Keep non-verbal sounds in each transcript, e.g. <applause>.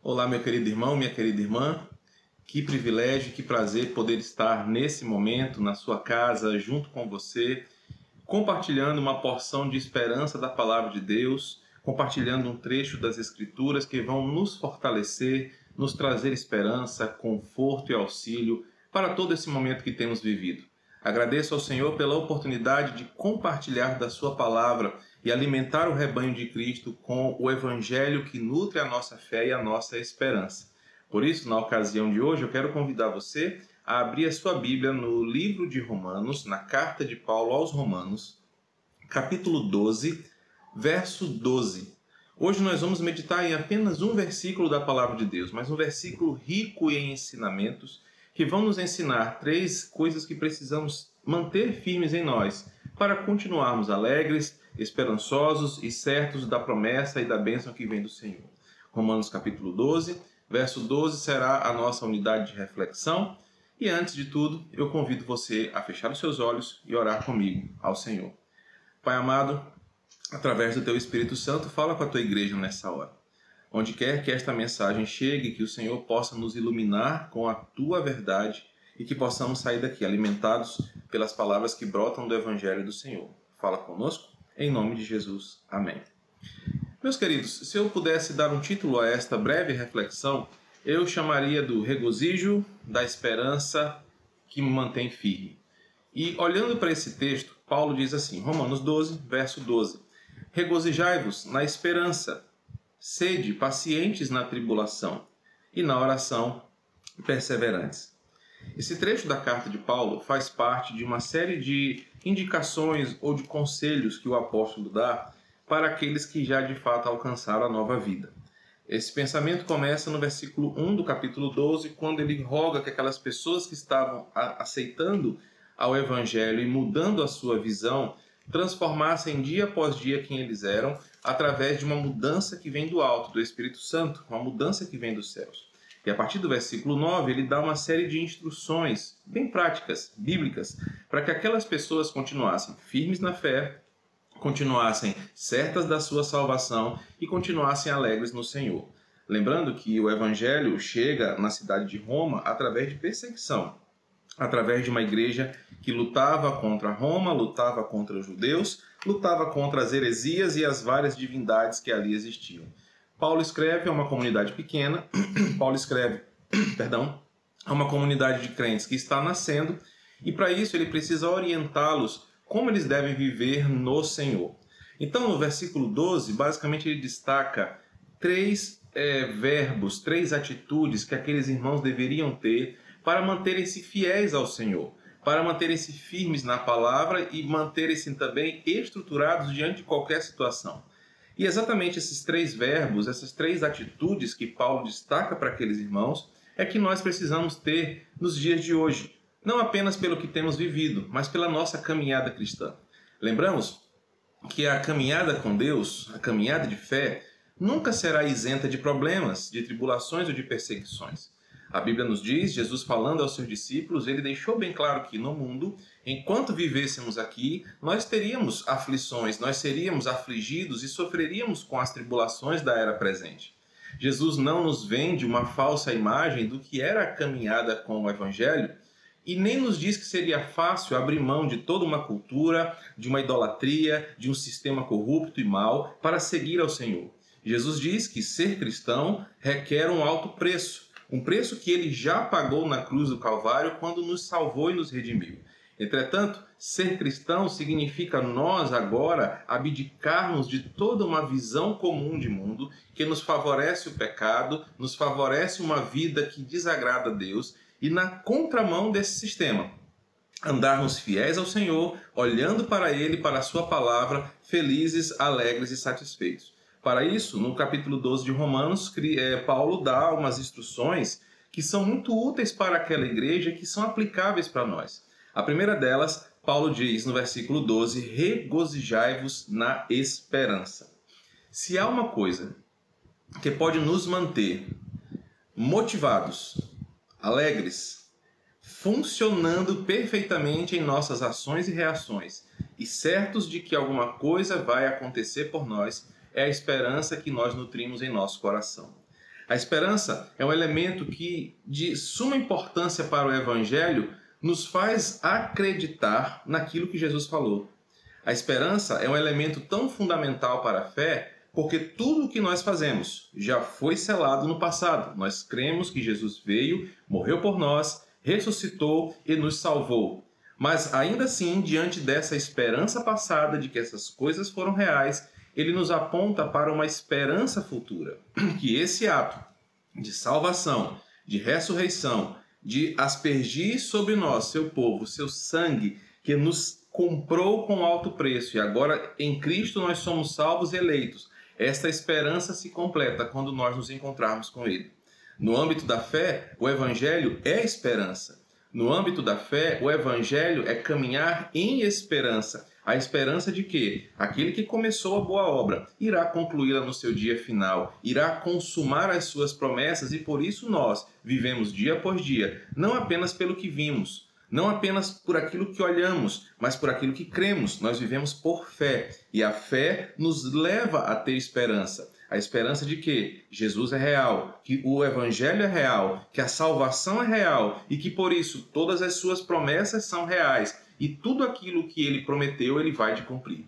Olá, meu querido irmão, minha querida irmã. Que privilégio, que prazer poder estar nesse momento na sua casa, junto com você, compartilhando uma porção de esperança da palavra de Deus, compartilhando um trecho das Escrituras que vão nos fortalecer, nos trazer esperança, conforto e auxílio para todo esse momento que temos vivido. Agradeço ao Senhor pela oportunidade de compartilhar da Sua palavra e alimentar o rebanho de Cristo com o Evangelho que nutre a nossa fé e a nossa esperança. Por isso, na ocasião de hoje, eu quero convidar você a abrir a sua Bíblia no livro de Romanos, na carta de Paulo aos Romanos, capítulo 12, verso 12. Hoje nós vamos meditar em apenas um versículo da palavra de Deus, mas um versículo rico em ensinamentos que vão nos ensinar três coisas que precisamos manter firmes em nós para continuarmos alegres, esperançosos e certos da promessa e da bênção que vem do Senhor. Romanos capítulo 12, verso 12 será a nossa unidade de reflexão. E antes de tudo, eu convido você a fechar os seus olhos e orar comigo ao Senhor. Pai amado, através do teu Espírito Santo, fala com a tua igreja nessa hora. Onde quer que esta mensagem chegue, que o Senhor possa nos iluminar com a tua verdade e que possamos sair daqui alimentados pelas palavras que brotam do Evangelho do Senhor. Fala conosco, em nome de Jesus. Amém. Meus queridos, se eu pudesse dar um título a esta breve reflexão, eu chamaria do regozijo da esperança que me mantém firme. E olhando para esse texto, Paulo diz assim, Romanos 12, verso 12: Regozijai-vos na esperança, sede pacientes na tribulação e na oração perseverantes. Esse trecho da carta de Paulo faz parte de uma série de indicações ou de conselhos que o apóstolo dá para aqueles que já de fato alcançaram a nova vida. Esse pensamento começa no versículo 1 do capítulo 12, quando ele roga que aquelas pessoas que estavam aceitando ao evangelho e mudando a sua visão transformassem dia após dia quem eles eram através de uma mudança que vem do alto, do Espírito Santo, uma mudança que vem dos céus. E a partir do versículo 9, ele dá uma série de instruções bem práticas, bíblicas, para que aquelas pessoas continuassem firmes na fé, continuassem certas da sua salvação e continuassem alegres no Senhor. Lembrando que o evangelho chega na cidade de Roma através de perseguição, através de uma igreja que lutava contra Roma, lutava contra os judeus, lutava contra as heresias e as várias divindades que ali existiam. Paulo escreve a uma comunidade pequena, <clears throat> Paulo escreve, <clears throat> perdão, a uma comunidade de crentes que está nascendo, e para isso ele precisa orientá-los como eles devem viver no Senhor. Então, no versículo 12, basicamente ele destaca três é, verbos, três atitudes que aqueles irmãos deveriam ter para manterem-se fiéis ao Senhor, para manterem-se firmes na palavra e manterem-se também estruturados diante de qualquer situação. E exatamente esses três verbos, essas três atitudes que Paulo destaca para aqueles irmãos, é que nós precisamos ter nos dias de hoje, não apenas pelo que temos vivido, mas pela nossa caminhada cristã. Lembramos que a caminhada com Deus, a caminhada de fé, nunca será isenta de problemas, de tribulações ou de perseguições. A Bíblia nos diz, Jesus falando aos seus discípulos, ele deixou bem claro que no mundo, enquanto vivêssemos aqui, nós teríamos aflições, nós seríamos afligidos e sofreríamos com as tribulações da era presente. Jesus não nos vende uma falsa imagem do que era a caminhada com o Evangelho e nem nos diz que seria fácil abrir mão de toda uma cultura, de uma idolatria, de um sistema corrupto e mau para seguir ao Senhor. Jesus diz que ser cristão requer um alto preço um preço que ele já pagou na cruz do Calvário quando nos salvou e nos redimiu. Entretanto, ser cristão significa nós agora abdicarmos de toda uma visão comum de mundo que nos favorece o pecado, nos favorece uma vida que desagrada a Deus e na contramão desse sistema. Andarmos fiéis ao Senhor, olhando para Ele, para a Sua palavra, felizes, alegres e satisfeitos. Para isso, no capítulo 12 de Romanos, é, Paulo dá umas instruções que são muito úteis para aquela igreja que são aplicáveis para nós. A primeira delas, Paulo diz no versículo 12: Regozijai-vos na esperança. Se há uma coisa que pode nos manter motivados, alegres, funcionando perfeitamente em nossas ações e reações e certos de que alguma coisa vai acontecer por nós, é a esperança que nós nutrimos em nosso coração. A esperança é um elemento que, de suma importância para o Evangelho, nos faz acreditar naquilo que Jesus falou. A esperança é um elemento tão fundamental para a fé porque tudo o que nós fazemos já foi selado no passado. Nós cremos que Jesus veio, morreu por nós, ressuscitou e nos salvou. Mas ainda assim, diante dessa esperança passada de que essas coisas foram reais, ele nos aponta para uma esperança futura, <clears throat> que esse ato de salvação, de ressurreição, de aspergir sobre nós, seu povo, seu sangue, que nos comprou com alto preço e agora em Cristo nós somos salvos e eleitos. Esta esperança se completa quando nós nos encontrarmos com Ele. No âmbito da fé, o Evangelho é esperança. No âmbito da fé, o Evangelho é caminhar em esperança. A esperança de que aquele que começou a boa obra irá concluí-la no seu dia final, irá consumar as suas promessas e por isso nós vivemos dia após dia, não apenas pelo que vimos, não apenas por aquilo que olhamos, mas por aquilo que cremos. Nós vivemos por fé e a fé nos leva a ter esperança. A esperança de que Jesus é real, que o Evangelho é real, que a salvação é real e que por isso todas as suas promessas são reais e tudo aquilo que ele prometeu ele vai de cumprir.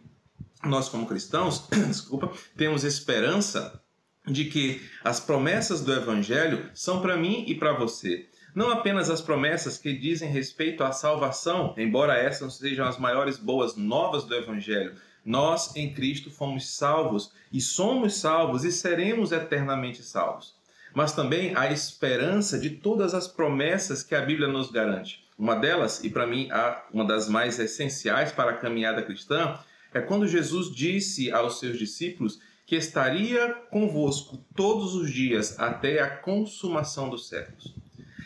Nós, como cristãos, <clears throat> desculpa, temos esperança de que as promessas do Evangelho são para mim e para você. Não apenas as promessas que dizem respeito à salvação, embora essas sejam as maiores boas novas do Evangelho, nós em Cristo fomos salvos e somos salvos e seremos eternamente salvos. Mas também a esperança de todas as promessas que a Bíblia nos garante. Uma delas, e para mim uma das mais essenciais para a caminhada cristã, é quando Jesus disse aos seus discípulos que estaria convosco todos os dias até a consumação dos séculos.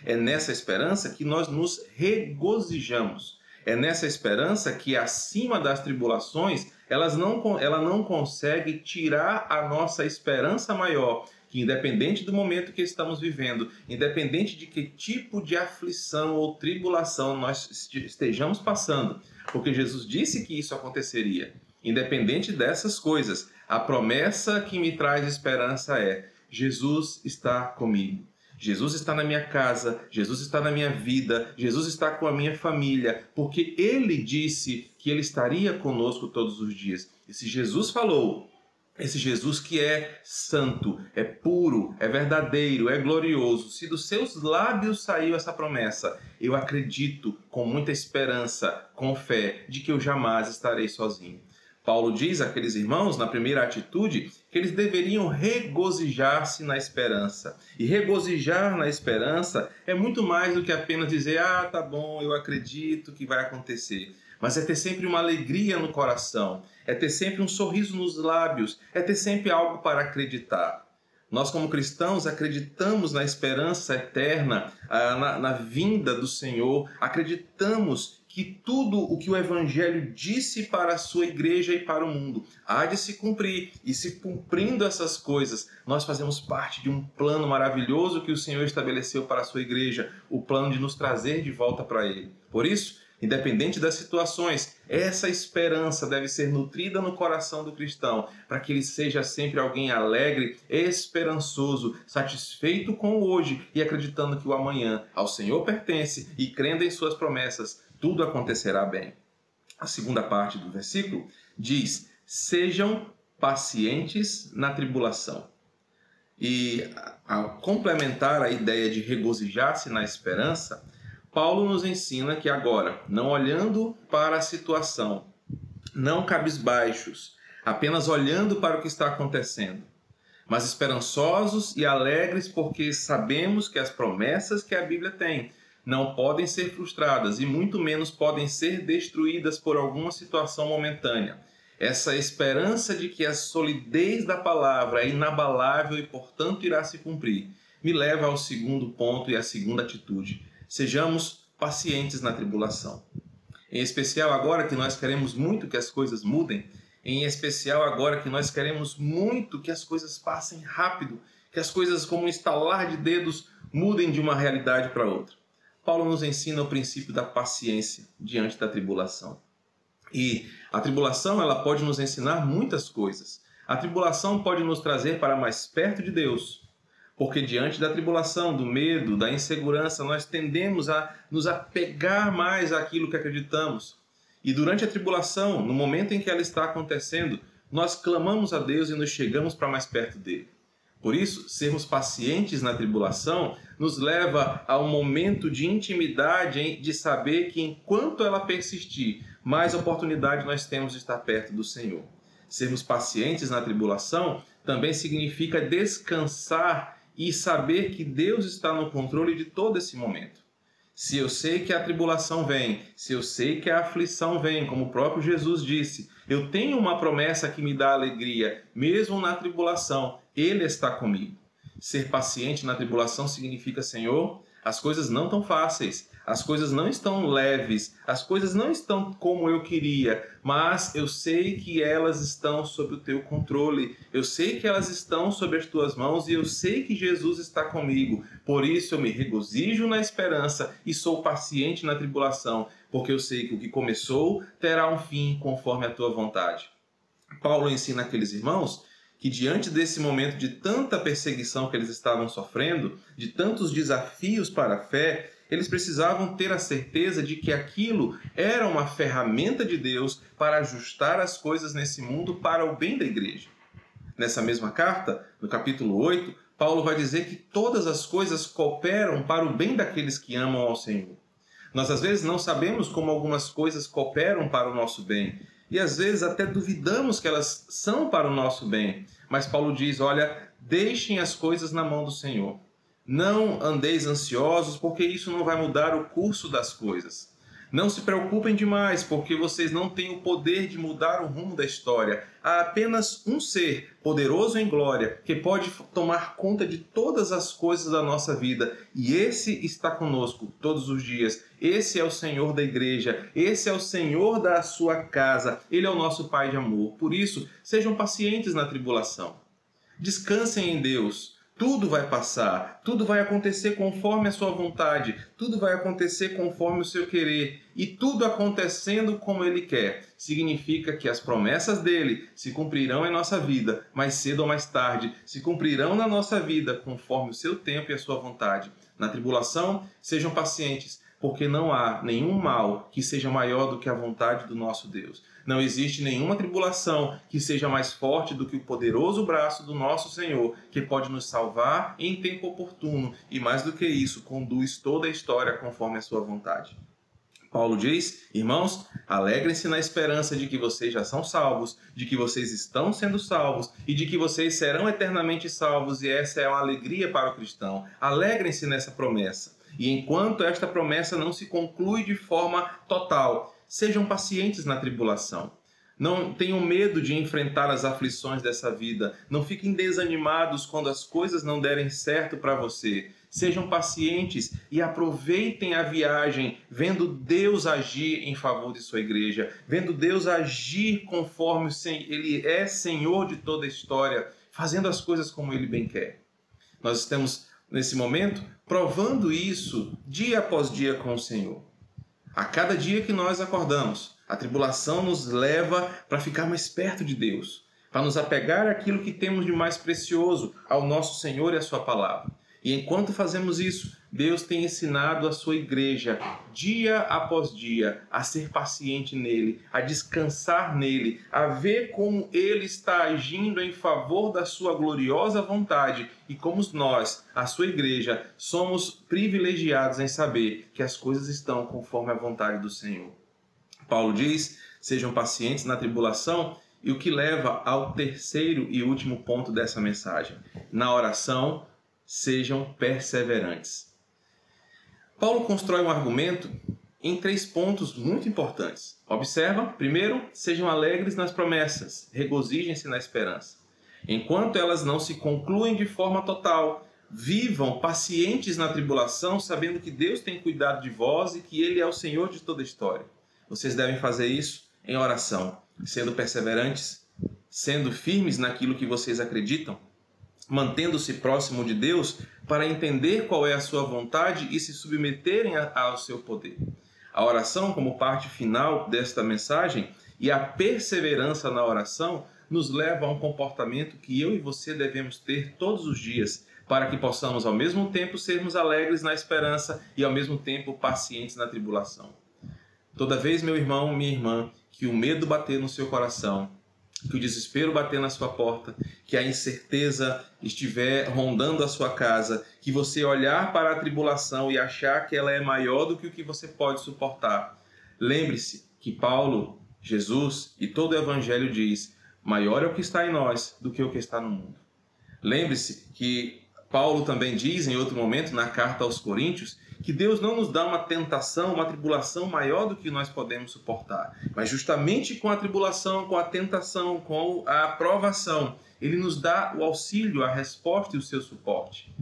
É nessa esperança que nós nos regozijamos. É nessa esperança que, acima das tribulações, elas não, ela não consegue tirar a nossa esperança maior, que independente do momento que estamos vivendo, independente de que tipo de aflição ou tribulação nós estejamos passando, porque Jesus disse que isso aconteceria. Independente dessas coisas, a promessa que me traz esperança é: Jesus está comigo. Jesus está na minha casa, Jesus está na minha vida, Jesus está com a minha família, porque ele disse que ele estaria conosco todos os dias. E se Jesus falou, esse Jesus que é santo, é puro, é verdadeiro, é glorioso, se dos seus lábios saiu essa promessa, eu acredito com muita esperança, com fé, de que eu jamais estarei sozinho. Paulo diz àqueles irmãos, na primeira atitude, que eles deveriam regozijar-se na esperança. E regozijar na esperança é muito mais do que apenas dizer: ah, tá bom, eu acredito que vai acontecer. Mas é ter sempre uma alegria no coração, é ter sempre um sorriso nos lábios, é ter sempre algo para acreditar. Nós, como cristãos, acreditamos na esperança eterna, ah, na, na vinda do Senhor, acreditamos que tudo o que o Evangelho disse para a sua igreja e para o mundo há de se cumprir. E se cumprindo essas coisas, nós fazemos parte de um plano maravilhoso que o Senhor estabeleceu para a sua igreja o plano de nos trazer de volta para Ele. Por isso, Independente das situações, essa esperança deve ser nutrida no coração do cristão, para que ele seja sempre alguém alegre, esperançoso, satisfeito com o hoje e acreditando que o amanhã ao Senhor pertence e crendo em suas promessas, tudo acontecerá bem. A segunda parte do versículo diz: Sejam pacientes na tribulação. E ao complementar a ideia de regozijar-se na esperança, Paulo nos ensina que agora, não olhando para a situação, não cabisbaixos, apenas olhando para o que está acontecendo, mas esperançosos e alegres porque sabemos que as promessas que a Bíblia tem não podem ser frustradas e muito menos podem ser destruídas por alguma situação momentânea. Essa esperança de que a solidez da palavra é inabalável e, portanto, irá se cumprir, me leva ao segundo ponto e à segunda atitude. Sejamos pacientes na tribulação. Em especial agora que nós queremos muito que as coisas mudem, em especial agora que nós queremos muito que as coisas passem rápido, que as coisas, como um estalar de dedos, mudem de uma realidade para outra. Paulo nos ensina o princípio da paciência diante da tribulação. E a tribulação ela pode nos ensinar muitas coisas. A tribulação pode nos trazer para mais perto de Deus, Porque diante da tribulação, do medo, da insegurança, nós tendemos a nos apegar mais àquilo que acreditamos. E durante a tribulação, no momento em que ela está acontecendo, nós clamamos a Deus e nos chegamos para mais perto dele. Por isso, sermos pacientes na tribulação nos leva a um momento de intimidade, de saber que enquanto ela persistir, mais oportunidade nós temos de estar perto do Senhor. Sermos pacientes na tribulação também significa descansar e saber que Deus está no controle de todo esse momento. Se eu sei que a tribulação vem, se eu sei que a aflição vem, como o próprio Jesus disse, eu tenho uma promessa que me dá alegria, mesmo na tribulação, Ele está comigo. Ser paciente na tribulação significa, Senhor, as coisas não estão fáceis, as coisas não estão leves, as coisas não estão como eu queria, mas eu sei que elas estão sob o teu controle, eu sei que elas estão sob as tuas mãos e eu sei que Jesus está comigo. Por isso eu me regozijo na esperança e sou paciente na tribulação, porque eu sei que o que começou terá um fim conforme a tua vontade. Paulo ensina aqueles irmãos que diante desse momento de tanta perseguição que eles estavam sofrendo, de tantos desafios para a fé, eles precisavam ter a certeza de que aquilo era uma ferramenta de Deus para ajustar as coisas nesse mundo para o bem da igreja. Nessa mesma carta, no capítulo 8, Paulo vai dizer que todas as coisas cooperam para o bem daqueles que amam ao Senhor. Nós às vezes não sabemos como algumas coisas cooperam para o nosso bem e às vezes até duvidamos que elas são para o nosso bem. Mas Paulo diz: olha, deixem as coisas na mão do Senhor. Não andeis ansiosos, porque isso não vai mudar o curso das coisas. Não se preocupem demais, porque vocês não têm o poder de mudar o rumo da história. Há apenas um ser poderoso em glória que pode tomar conta de todas as coisas da nossa vida, e esse está conosco todos os dias. Esse é o Senhor da igreja, esse é o Senhor da sua casa, ele é o nosso Pai de amor. Por isso, sejam pacientes na tribulação. Descansem em Deus tudo vai passar, tudo vai acontecer conforme a sua vontade, tudo vai acontecer conforme o seu querer, e tudo acontecendo como ele quer. Significa que as promessas dele se cumprirão em nossa vida, mais cedo ou mais tarde, se cumprirão na nossa vida conforme o seu tempo e a sua vontade. Na tribulação, sejam pacientes, porque não há nenhum mal que seja maior do que a vontade do nosso Deus. Não existe nenhuma tribulação que seja mais forte do que o poderoso braço do nosso Senhor, que pode nos salvar em tempo oportuno e, mais do que isso, conduz toda a história conforme a sua vontade. Paulo diz: Irmãos, alegrem-se na esperança de que vocês já são salvos, de que vocês estão sendo salvos e de que vocês serão eternamente salvos, e essa é uma alegria para o cristão. Alegrem-se nessa promessa. E enquanto esta promessa não se conclui de forma total, Sejam pacientes na tribulação. Não tenham medo de enfrentar as aflições dessa vida. Não fiquem desanimados quando as coisas não derem certo para você. Sejam pacientes e aproveitem a viagem, vendo Deus agir em favor de sua igreja, vendo Deus agir conforme Ele é Senhor de toda a história, fazendo as coisas como Ele bem quer. Nós estamos, nesse momento, provando isso dia após dia com o Senhor. A cada dia que nós acordamos, a tribulação nos leva para ficar mais perto de Deus, para nos apegar àquilo que temos de mais precioso, ao nosso Senhor e à Sua palavra. E enquanto fazemos isso, Deus tem ensinado a sua igreja, dia após dia, a ser paciente nele, a descansar nele, a ver como ele está agindo em favor da sua gloriosa vontade e como nós, a sua igreja, somos privilegiados em saber que as coisas estão conforme a vontade do Senhor. Paulo diz: sejam pacientes na tribulação. E o que leva ao terceiro e último ponto dessa mensagem. Na oração, sejam perseverantes. Paulo constrói um argumento em três pontos muito importantes. Observa, primeiro, sejam alegres nas promessas, regozijem-se na esperança. Enquanto elas não se concluem de forma total, vivam pacientes na tribulação, sabendo que Deus tem cuidado de vós e que Ele é o Senhor de toda a história. Vocês devem fazer isso em oração, sendo perseverantes, sendo firmes naquilo que vocês acreditam, mantendo-se próximo de Deus para entender qual é a sua vontade e se submeterem ao seu poder. A oração, como parte final desta mensagem, e a perseverança na oração nos leva a um comportamento que eu e você devemos ter todos os dias, para que possamos ao mesmo tempo sermos alegres na esperança e ao mesmo tempo pacientes na tribulação. Toda vez, meu irmão, minha irmã, que o medo bater no seu coração, que o desespero bater na sua porta, que a incerteza estiver rondando a sua casa, que você olhar para a tribulação e achar que ela é maior do que o que você pode suportar. Lembre-se que Paulo, Jesus e todo o evangelho diz: maior é o que está em nós do que o que está no mundo. Lembre-se que Paulo também diz em outro momento na carta aos Coríntios que Deus não nos dá uma tentação, uma tribulação maior do que nós podemos suportar, mas justamente com a tribulação, com a tentação, com a aprovação, ele nos dá o auxílio, a resposta e o seu suporte.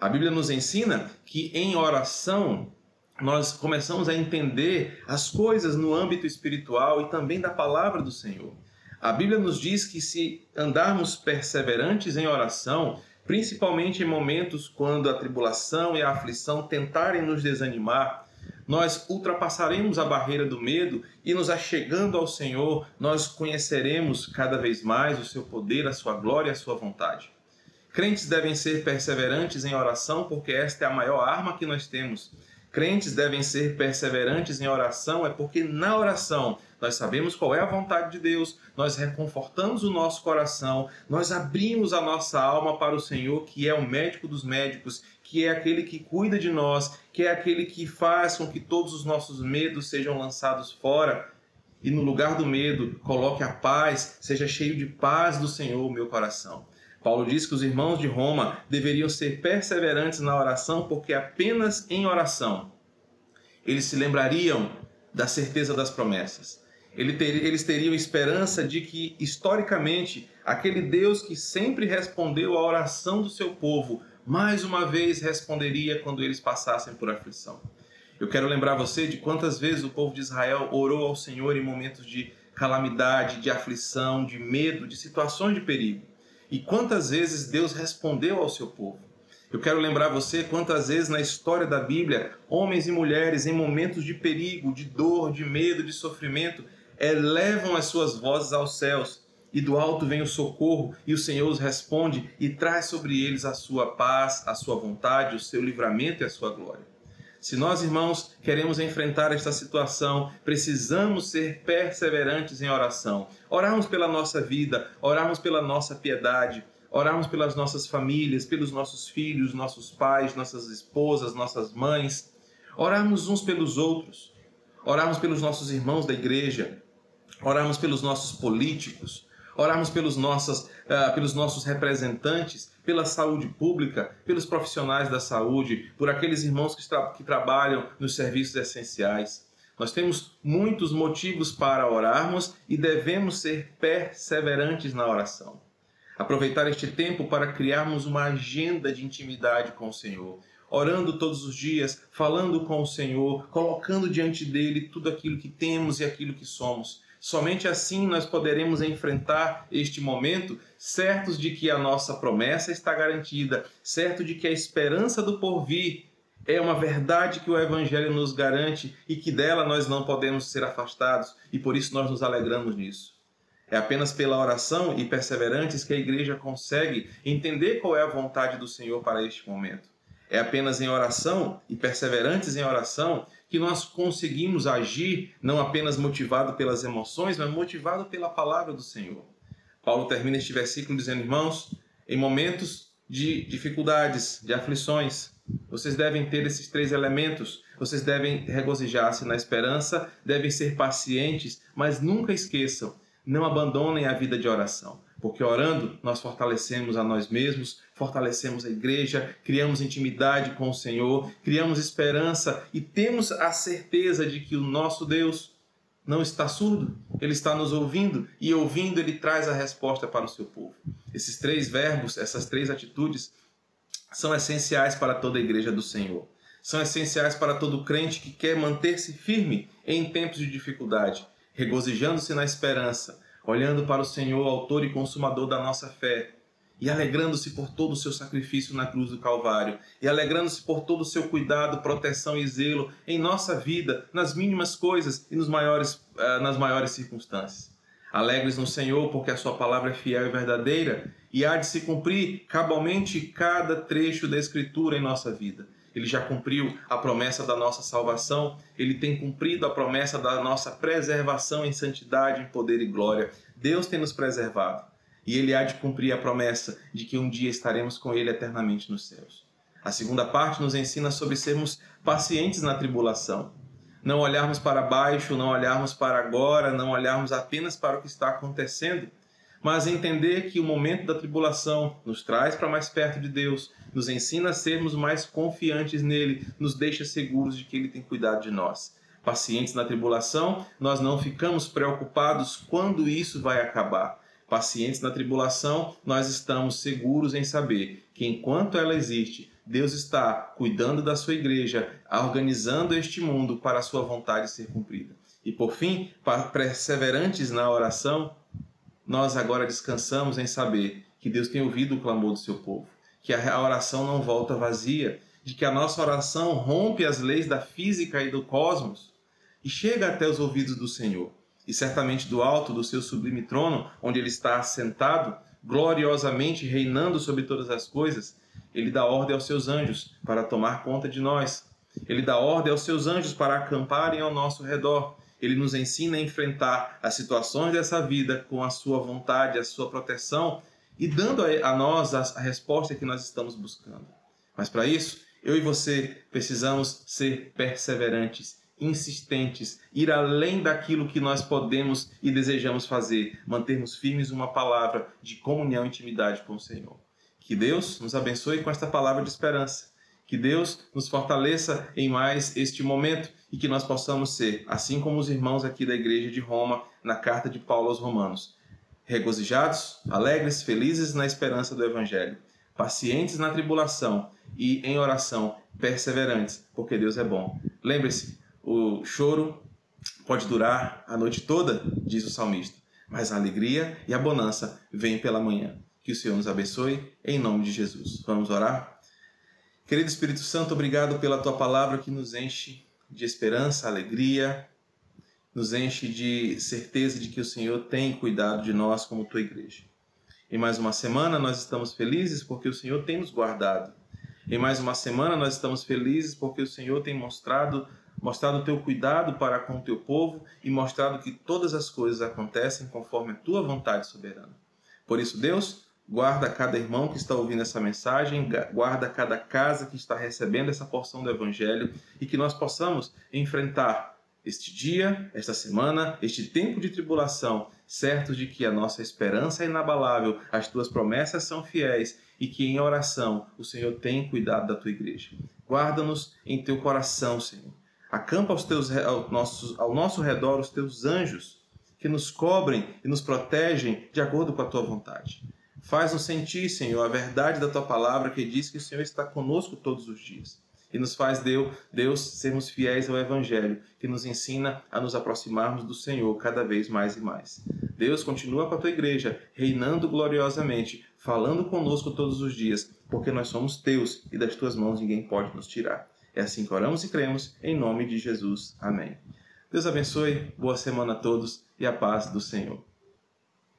A Bíblia nos ensina que em oração nós começamos a entender as coisas no âmbito espiritual e também da palavra do Senhor. A Bíblia nos diz que se andarmos perseverantes em oração, principalmente em momentos quando a tribulação e a aflição tentarem nos desanimar, nós ultrapassaremos a barreira do medo e nos achegando ao Senhor, nós conheceremos cada vez mais o seu poder, a sua glória e a sua vontade. Crentes devem ser perseverantes em oração, porque esta é a maior arma que nós temos. Crentes devem ser perseverantes em oração, é porque na oração nós sabemos qual é a vontade de Deus, nós reconfortamos o nosso coração, nós abrimos a nossa alma para o Senhor, que é o médico dos médicos, que é aquele que cuida de nós, que é aquele que faz com que todos os nossos medos sejam lançados fora. E no lugar do medo, coloque a paz, seja cheio de paz do Senhor meu coração. Paulo diz que os irmãos de Roma deveriam ser perseverantes na oração, porque apenas em oração eles se lembrariam da certeza das promessas eles teriam esperança de que, historicamente, aquele Deus que sempre respondeu à oração do seu povo, mais uma vez responderia quando eles passassem por aflição. Eu quero lembrar você de quantas vezes o povo de Israel orou ao Senhor em momentos de calamidade, de aflição, de medo, de situações de perigo. E quantas vezes Deus respondeu ao seu povo. Eu quero lembrar você quantas vezes na história da Bíblia, homens e mulheres em momentos de perigo, de dor, de medo, de sofrimento, elevam as suas vozes aos céus, e do alto vem o socorro, e o Senhor os responde e traz sobre eles a sua paz, a sua vontade, o seu livramento e a sua glória. Se nós, irmãos, queremos enfrentar esta situação, precisamos ser perseverantes em oração. Orarmos pela nossa vida, orarmos pela nossa piedade, orarmos pelas nossas famílias, pelos nossos filhos, nossos pais, nossas esposas, nossas mães. Orarmos uns pelos outros. Orarmos pelos nossos irmãos da igreja, orarmos pelos nossos políticos, orarmos pelos, nossos, uh, pelos nossos representantes, pela saúde pública, pelos profissionais da saúde, por aqueles irmãos que, tra que trabalham nos serviços essenciais. Nós temos muitos motivos para orarmos e devemos ser perseverantes na oração. Aproveitar este tempo para criarmos uma agenda de intimidade com o Senhor, orando todos os dias, falando com o Senhor, colocando diante dele tudo aquilo que temos e aquilo que somos Somente assim nós poderemos enfrentar este momento certos de que a nossa promessa está garantida, certo de que a esperança do porvir é uma verdade que o Evangelho nos garante e que dela nós não podemos ser afastados e por isso nós nos alegramos nisso. É apenas pela oração e perseverantes que a igreja consegue entender qual é a vontade do Senhor para este momento. É apenas em oração e perseverantes em oração que nós conseguimos agir não apenas motivado pelas emoções, mas motivado pela palavra do Senhor. Paulo termina este versículo dizendo: Irmãos, em momentos de dificuldades, de aflições, vocês devem ter esses três elementos. Vocês devem regozijar-se na esperança, devem ser pacientes, mas nunca esqueçam, não abandonem a vida de oração. Porque orando, nós fortalecemos a nós mesmos, fortalecemos a igreja, criamos intimidade com o Senhor, criamos esperança e temos a certeza de que o nosso Deus não está surdo, ele está nos ouvindo e ouvindo ele traz a resposta para o seu povo. Esses três verbos, essas três atitudes são essenciais para toda a igreja do Senhor. São essenciais para todo crente que quer manter-se firme em tempos de dificuldade, regozijando-se na esperança, olhando para o Senhor, autor e consumador da nossa fé, e alegrando-se por todo o seu sacrifício na cruz do Calvário, e alegrando-se por todo o seu cuidado, proteção e zelo em nossa vida, nas mínimas coisas e nos maiores, uh, nas maiores circunstâncias. Alegres no Senhor, porque a sua palavra é fiel e verdadeira, e há de se cumprir cabalmente cada trecho da Escritura em nossa vida. Ele já cumpriu a promessa da nossa salvação, ele tem cumprido a promessa da nossa preservação em santidade, em poder e glória. Deus tem nos preservado e ele há de cumprir a promessa de que um dia estaremos com ele eternamente nos céus. A segunda parte nos ensina sobre sermos pacientes na tribulação. Não olharmos para baixo, não olharmos para agora, não olharmos apenas para o que está acontecendo, mas entender que o momento da tribulação nos traz para mais perto de Deus, nos ensina a sermos mais confiantes nele, nos deixa seguros de que ele tem cuidado de nós. Pacientes na tribulação, nós não ficamos preocupados quando isso vai acabar. Pacientes na tribulação, nós estamos seguros em saber que enquanto ela existe, Deus está cuidando da sua igreja, organizando este mundo para a sua vontade ser cumprida. E por fim, perseverantes na oração, nós agora descansamos em saber que Deus tem ouvido o clamor do seu povo, que a oração não volta vazia, de que a nossa oração rompe as leis da física e do cosmos e chega até os ouvidos do Senhor. E certamente do alto do seu sublime trono, onde ele está assentado, gloriosamente reinando sobre todas as coisas, ele dá ordem aos seus anjos para tomar conta de nós. Ele dá ordem aos seus anjos para acamparem ao nosso redor. Ele nos ensina a enfrentar as situações dessa vida com a sua vontade, a sua proteção e dando a nós a resposta que nós estamos buscando. Mas para isso, eu e você precisamos ser perseverantes, insistentes, ir além daquilo que nós podemos e desejamos fazer, mantermos firmes uma palavra de comunhão e intimidade com o Senhor. Que Deus nos abençoe com esta palavra de esperança. Que Deus nos fortaleça em mais este momento e que nós possamos ser, assim como os irmãos aqui da Igreja de Roma, na carta de Paulo aos Romanos, regozijados, alegres, felizes na esperança do Evangelho, pacientes na tribulação e em oração perseverantes, porque Deus é bom. Lembre-se, o choro pode durar a noite toda, diz o salmista, mas a alegria e a bonança vêm pela manhã. Que o Senhor nos abençoe, em nome de Jesus. Vamos orar? Querido Espírito Santo, obrigado pela tua palavra que nos enche de esperança, alegria, nos enche de certeza de que o Senhor tem cuidado de nós como tua igreja. Em mais uma semana nós estamos felizes porque o Senhor tem nos guardado. Em mais uma semana nós estamos felizes porque o Senhor tem mostrado mostrado o teu cuidado para com o teu povo e mostrado que todas as coisas acontecem conforme a tua vontade soberana. Por isso, Deus, Guarda cada irmão que está ouvindo essa mensagem, guarda cada casa que está recebendo essa porção do Evangelho e que nós possamos enfrentar este dia, esta semana, este tempo de tribulação, certos de que a nossa esperança é inabalável, as tuas promessas são fiéis e que em oração o Senhor tem cuidado da tua igreja. Guarda-nos em teu coração, Senhor. Acampa aos teus, ao, nossos, ao nosso redor os teus anjos que nos cobrem e nos protegem de acordo com a tua vontade. Faz-nos sentir, Senhor, a verdade da tua palavra que diz que o Senhor está conosco todos os dias. E nos faz, Deus, Deus, sermos fiéis ao Evangelho, que nos ensina a nos aproximarmos do Senhor cada vez mais e mais. Deus, continua com a tua igreja, reinando gloriosamente, falando conosco todos os dias, porque nós somos teus e das tuas mãos ninguém pode nos tirar. É assim que oramos e cremos, em nome de Jesus. Amém. Deus abençoe, boa semana a todos e a paz do Senhor.